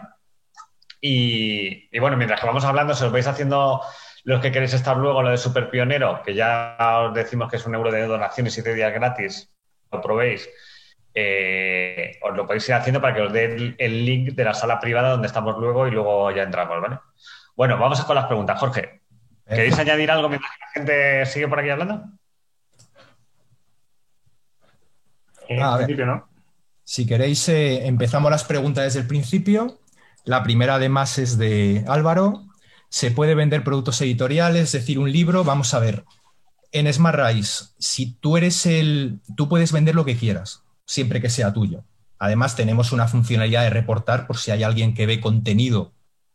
Y, bueno, mientras que vamos hablando, si os vais haciendo los que queréis estar luego, lo de superpionero, que ya os decimos que es un euro de donación y siete días gratis, lo probéis, eh, os lo podéis ir haciendo para que os dé el, link de la sala privada donde estamos luego y luego ya entramos, ¿vale? Bueno, vamos con las preguntas. Jorge, ¿Queréis añadir algo mientras la gente sigue por aquí hablando? En principio, ¿no? Si queréis, eh, empezamos las preguntas desde el principio. La primera, además, es de Álvaro. ¿Se puede vender productos editoriales, es decir, un libro? Vamos a ver. En Smart Rise, si tú eres el. Tú puedes vender lo que quieras, siempre que sea tuyo. Además, tenemos una funcionalidad de reportar por si hay alguien que ve contenido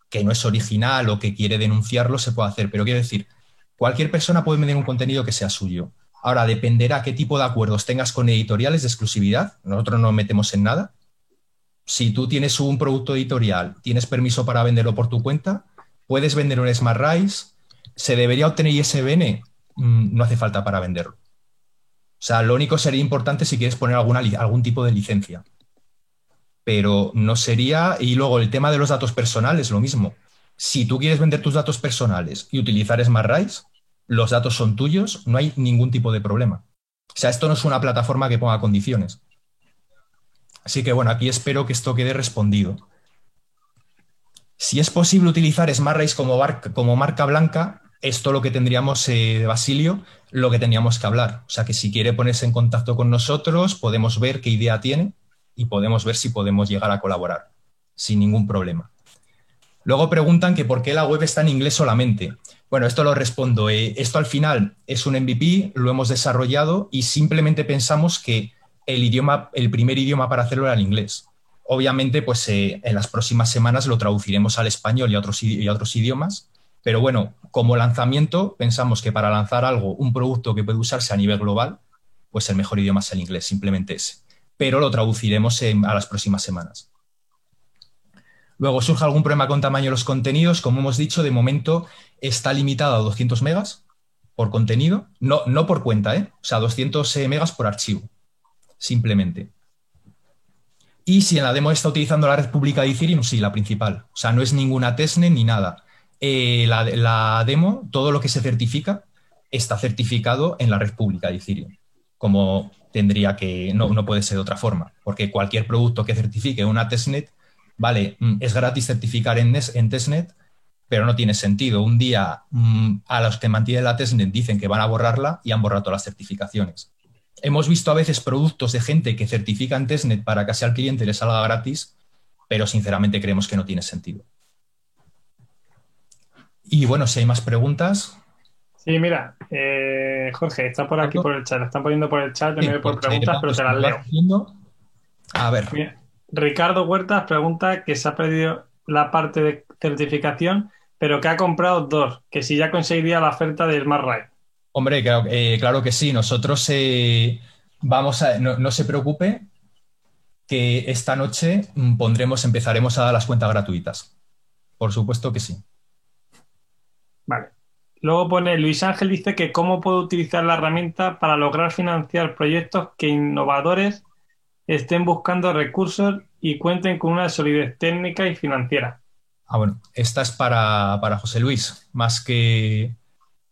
que no es original o que quiere denunciarlo, se puede hacer. Pero quiero decir, cualquier persona puede vender un contenido que sea suyo. Ahora, dependerá qué tipo de acuerdos tengas con editoriales de exclusividad. Nosotros no metemos en nada. Si tú tienes un producto editorial, tienes permiso para venderlo por tu cuenta, puedes vender un Smart Rise. ¿Se debería obtener ISBN? Mm, no hace falta para venderlo. O sea, lo único sería importante si quieres poner algún tipo de licencia pero no sería. Y luego el tema de los datos personales, lo mismo. Si tú quieres vender tus datos personales y utilizar SmartRise, los datos son tuyos, no hay ningún tipo de problema. O sea, esto no es una plataforma que ponga condiciones. Así que bueno, aquí espero que esto quede respondido. Si es posible utilizar SmartRise como, como marca blanca, esto lo que tendríamos eh, Basilio, lo que teníamos que hablar. O sea, que si quiere ponerse en contacto con nosotros, podemos ver qué idea tiene y podemos ver si podemos llegar a colaborar sin ningún problema. Luego preguntan que por qué la web está en inglés solamente. Bueno, esto lo respondo. Eh, esto al final es un MVP, lo hemos desarrollado y simplemente pensamos que el idioma, el primer idioma para hacerlo era el inglés. Obviamente, pues eh, en las próximas semanas lo traduciremos al español y otros, y a otros idiomas. Pero bueno, como lanzamiento, pensamos que para lanzar algo, un producto que puede usarse a nivel global, pues el mejor idioma es el inglés, simplemente ese pero lo traduciremos a las próximas semanas. Luego surge algún problema con tamaño de los contenidos. Como hemos dicho, de momento está limitado a 200 megas por contenido, no, no por cuenta, ¿eh? o sea, 200 eh, megas por archivo, simplemente. Y si en la demo está utilizando la red pública de Ethereum, sí, la principal. O sea, no es ninguna testnet ni nada. Eh, la, demo, todo lo que se certifica, está certificado en la red pública de Ethereum, como tendría que, no, puede ser de otra forma, porque cualquier producto que certifique una testnet, vale, mm, es gratis certificar en, en testnet, pero no tiene sentido. Un día mm, a los que mantienen la testnet dicen que van a borrarla y han borrado las certificaciones. Hemos visto a veces productos de gente que certifican testnet para que así al cliente le salga gratis, pero sinceramente creemos que no tiene sentido. Y bueno, si hay más preguntas. Sí, mira, eh, Jorge, está por aquí por el chat, están poniendo por el chat, por preguntas, pero te las leo. A ver. Ricardo Huertas pregunta que se ha perdido la parte de certificación, pero que ha comprado dos, que si ya conseguiría la oferta de Smart Ride. Hombre, claro, eh, claro que sí. Nosotros eh, vamos a. No, se preocupe que esta noche mm, pondremos, empezaremos a dar las cuentas gratuitas. Por supuesto que sí. Luego pone Luis Ángel dice que cómo puedo utilizar la herramienta para lograr financiar proyectos que innovadores estén buscando recursos y cuenten con una solidez técnica y financiera. Ah, bueno, esta es para, para José Luis, más que,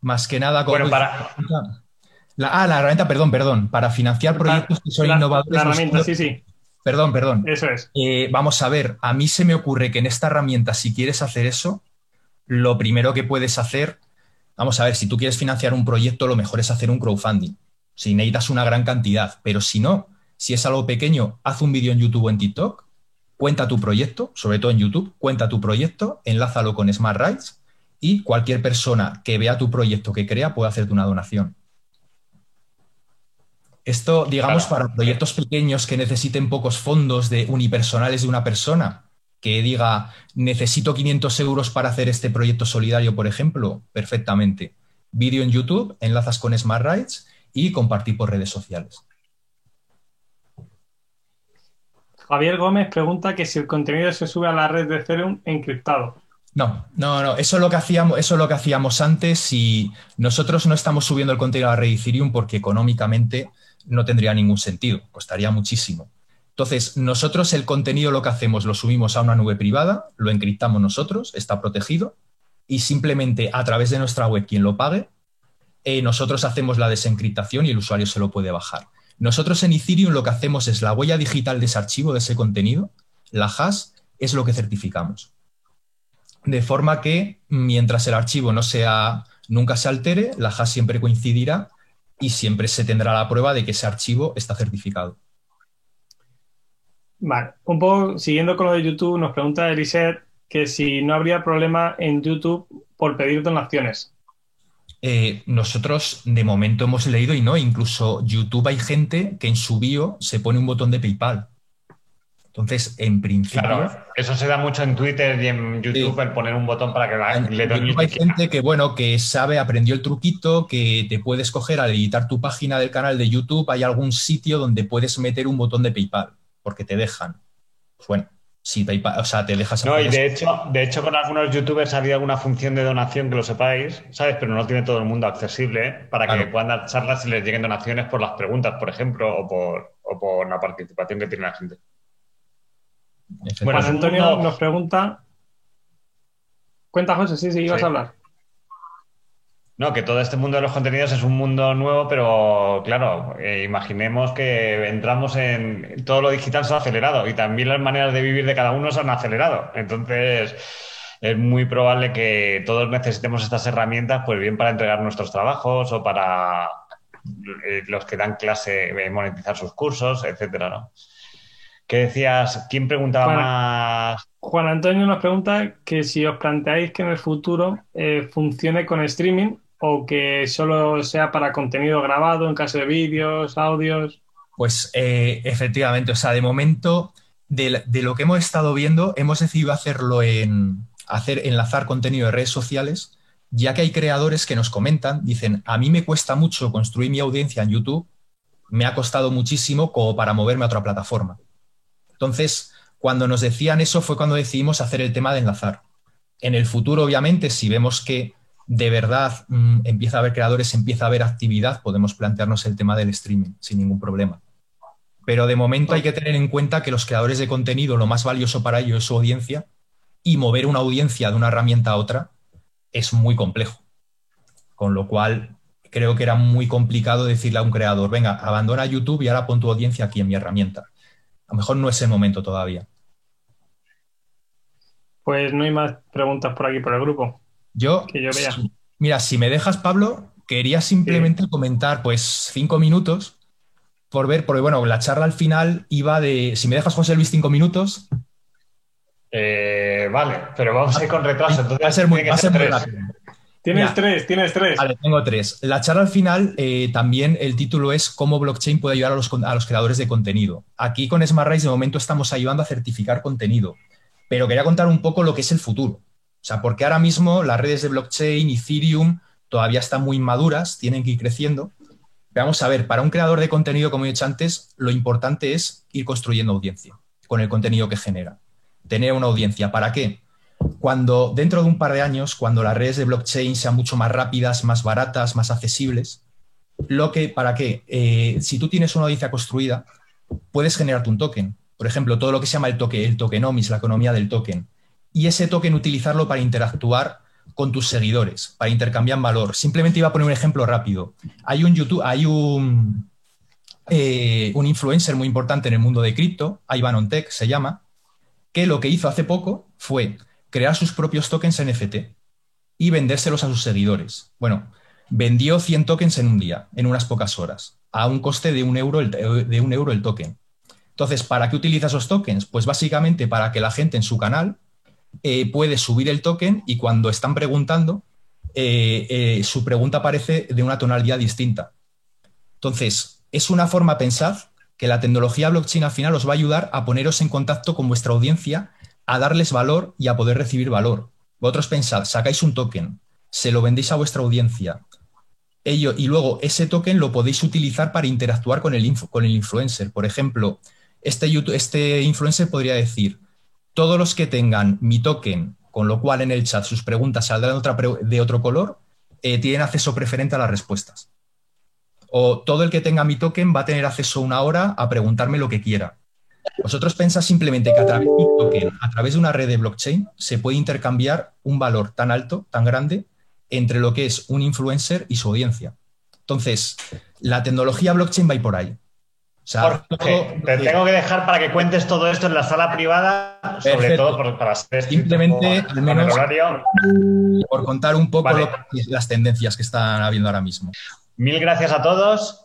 más que nada. Bueno, para... ah, la herramienta, perdón, perdón, para financiar proyectos que son innovadores. La herramienta, sí, sí. Perdón, perdón. Eso es. Eh, vamos a ver, a mí se me ocurre que en esta herramienta, si quieres hacer eso, lo primero que puedes hacer, vamos a ver, si tú quieres financiar un proyecto, lo mejor es hacer un crowdfunding. Si necesitas una gran cantidad, pero si no, si es algo pequeño, haz un vídeo en YouTube o en TikTok, cuenta tu proyecto, sobre todo en YouTube, cuenta tu proyecto, enlázalo con Smart Rights y cualquier persona que vea tu proyecto que crea puede hacerte una donación. Esto, digamos, para proyectos pequeños que necesiten pocos fondos de unipersonales de una persona, que diga, necesito 500 euros para hacer este proyecto solidario, por ejemplo, perfectamente. Vídeo en YouTube, enlazas con Smart Rights y compartir por redes sociales. Javier Gómez pregunta que si el contenido se sube a la red de Ethereum encriptado. No, no, no. Eso es lo que hacíamos, eso es lo que hacíamos antes y nosotros no estamos subiendo el contenido a la red Ethereum porque económicamente no tendría ningún sentido, costaría muchísimo. Entonces, nosotros el contenido lo que hacemos lo subimos a una nube privada, lo encriptamos nosotros, está protegido, y simplemente a través de nuestra web, quien lo pague, eh, nosotros hacemos la desencriptación y el usuario se lo puede bajar. Nosotros en Ethereum lo que hacemos es la huella digital de ese archivo, de ese contenido, la hash, es lo que certificamos. De forma que mientras el archivo no sea, nunca se altere, la hash siempre coincidirá y siempre se tendrá la prueba de que ese archivo está certificado. Vale, un poco siguiendo con lo de YouTube, nos pregunta Eliseth que si no habría problema en YouTube por pedir donaciones. Eh, nosotros de momento hemos leído y no, incluso YouTube hay gente que en su bio se pone un botón de PayPal. Entonces, en principio. Claro, eso se da mucho en Twitter y en YouTube, el poner un botón para que la, le doy Hay gente que, bueno, que sabe, aprendió el truquito, que te puedes coger al editar tu página del canal de YouTube, hay algún sitio donde puedes meter un botón de PayPal, porque te dejan. Pues bueno, si PayPal, o sea, te dejas. No, y de hecho, de hecho, con algunos youtubers ha habido alguna función de donación que lo sepáis, ¿sabes? Pero no tiene todo el mundo accesible ¿eh? para que puedan dar charlas y les lleguen donaciones por las preguntas, por ejemplo, o por, o por la participación que tiene la gente. Bueno, Antonio nos pregunta. Cuenta, José, sí, sí, ibas a hablar. No, que todo este mundo de los contenidos es un mundo nuevo, pero claro, eh, imaginemos que entramos en todo lo digital se ha acelerado y también las maneras de vivir de cada uno se han acelerado. Entonces, es muy probable que todos necesitemos estas herramientas, pues bien para entregar nuestros trabajos o para eh, los que dan clase, eh, monetizar sus cursos, etcétera, ¿no? ¿Qué decías? ¿Quién preguntaba más? Juan Antonio nos pregunta que si os planteáis que en el futuro funcione con streaming o que solo sea para contenido grabado en caso de vídeos, audios? Pues eh, efectivamente, o sea, de momento, de, lo que hemos estado viendo, hemos decidido hacerlo en hacer enlazar contenido de redes sociales, ya que hay creadores que nos comentan, dicen, a mí me cuesta mucho construir mi audiencia en YouTube, me ha costado muchísimo como para moverme a otra plataforma. Entonces, cuando nos decían eso fue cuando decidimos hacer el tema de enlazar. En el futuro, obviamente, si vemos que de verdad mm, empieza a haber creadores, empieza a haber actividad, podemos plantearnos el tema del streaming sin ningún problema. Pero de momento hay que tener en cuenta que los creadores de contenido, lo más valioso para ellos es su audiencia, y mover una audiencia de una herramienta a otra es muy complejo. Con lo cual, creo que era muy complicado decirle a un creador, venga, abandona YouTube y ahora pon tu audiencia aquí en mi herramienta. A lo mejor no es el momento todavía. Pues no hay más preguntas por aquí por el grupo. Yo, mira, si me dejas, Pablo, quería simplemente comentar, pues, cinco minutos por ver, porque bueno, la charla al final iba de. Si me dejas, José Luis, cinco minutos. Eh, vale, pero vamos a ir con retraso. Entonces va a ser muy, rápido. Tienes tres, tienes tres. Vale, tengo tres. La charla al final, eh, también el título es cómo blockchain puede ayudar a los, a los creadores de contenido. Aquí con Smart de momento estamos ayudando a certificar contenido, pero quería contar un poco lo que es el futuro. O sea, porque ahora mismo las redes de blockchain, Ethereum, todavía están muy maduras, tienen que ir creciendo. vamos a ver, para un creador de contenido, como he dicho antes, lo importante es ir construyendo audiencia con el contenido que genera. Tener una audiencia. ¿Para qué? Cuando dentro de un par de años, cuando las redes de blockchain sean mucho más rápidas, más baratas, más accesibles, lo que, ¿para qué? Eh, si tú tienes una audiencia construida, puedes generarte un token. Por ejemplo, todo lo que se llama el token, el tokenomics, la economía del token. Y ese token utilizarlo para interactuar con tus seguidores, para intercambiar valor. Simplemente iba a poner un ejemplo rápido. Hay un YouTube, hay un, eh, un influencer muy importante en el mundo de cripto, Ivan Ontech se llama, que lo que hizo hace poco fue crear sus propios tokens NFT y vendérselos a sus seguidores. Bueno, vendió 100 tokens en un día, en unas pocas horas, a un coste de un euro el, de un euro el token. Entonces, ¿para qué utiliza esos tokens? Pues básicamente para que la gente en su canal eh, puede subir el token y cuando están preguntando, eh, eh, su pregunta aparece de una tonalidad distinta. Entonces, es una forma, pensar que la tecnología blockchain al final os va a ayudar a poneros en contacto con vuestra audiencia, a darles valor y a poder recibir valor. Vosotros pensad, sacáis un token, se lo vendéis a vuestra audiencia, ello, y luego ese token lo podéis utilizar para interactuar con el, con el influencer. Por ejemplo, este, este influencer podría decir, todos los que tengan mi token, con lo cual en el chat sus preguntas saldrán de, otro color, eh, tienen acceso preferente a las respuestas. O todo el que tenga mi token va a tener acceso una hora a preguntarme lo que quiera. Vosotros pensáis simplemente que a través de un token, a través de una red de blockchain, se puede intercambiar un valor tan alto, tan grande, entre lo que es un influencer y su audiencia. Entonces, la tecnología blockchain va ir por ahí. Te tengo que dejar para que cuentes todo esto en la sala privada, sobre todo para Simplemente, al menos, por contar un poco las tendencias que están habiendo ahora mismo. Mil gracias a todos.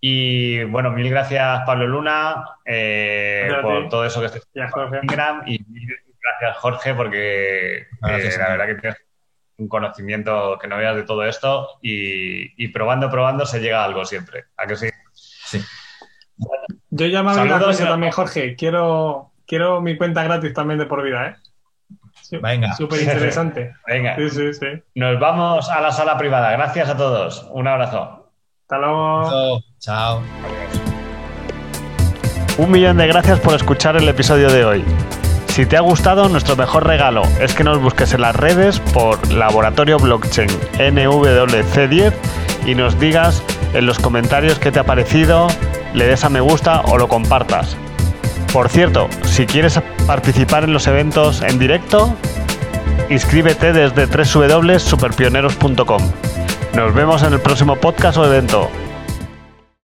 Y bueno, mil gracias Pablo Luna eh, por todo eso que estés en Instagram y mil gracias Jorge porque eh, la verdad que tienes un conocimiento que no veas de todo esto y, probando, probando se llega a algo siempre. ¿A que sí? Sí. Yo ya me una cosa también, Jorge. Quiero, quiero mi cuenta gratis también de por vida, ¿eh? Venga. Súper interesante. Venga. Sí, sí, sí. Nos vamos a la sala privada. Gracias a todos. Un abrazo. Hasta luego. Chao. Un millón de gracias por escuchar el episodio de hoy. Si te ha gustado, nuestro mejor regalo es que nos busques en las redes por Laboratorio Blockchain NWC10 y nos digas en los comentarios qué te ha parecido, le des a me gusta o lo compartas. Por cierto, si quieres participar en los eventos en directo, inscríbete desde www.superpioneros.com. Nos vemos en el próximo podcast o evento.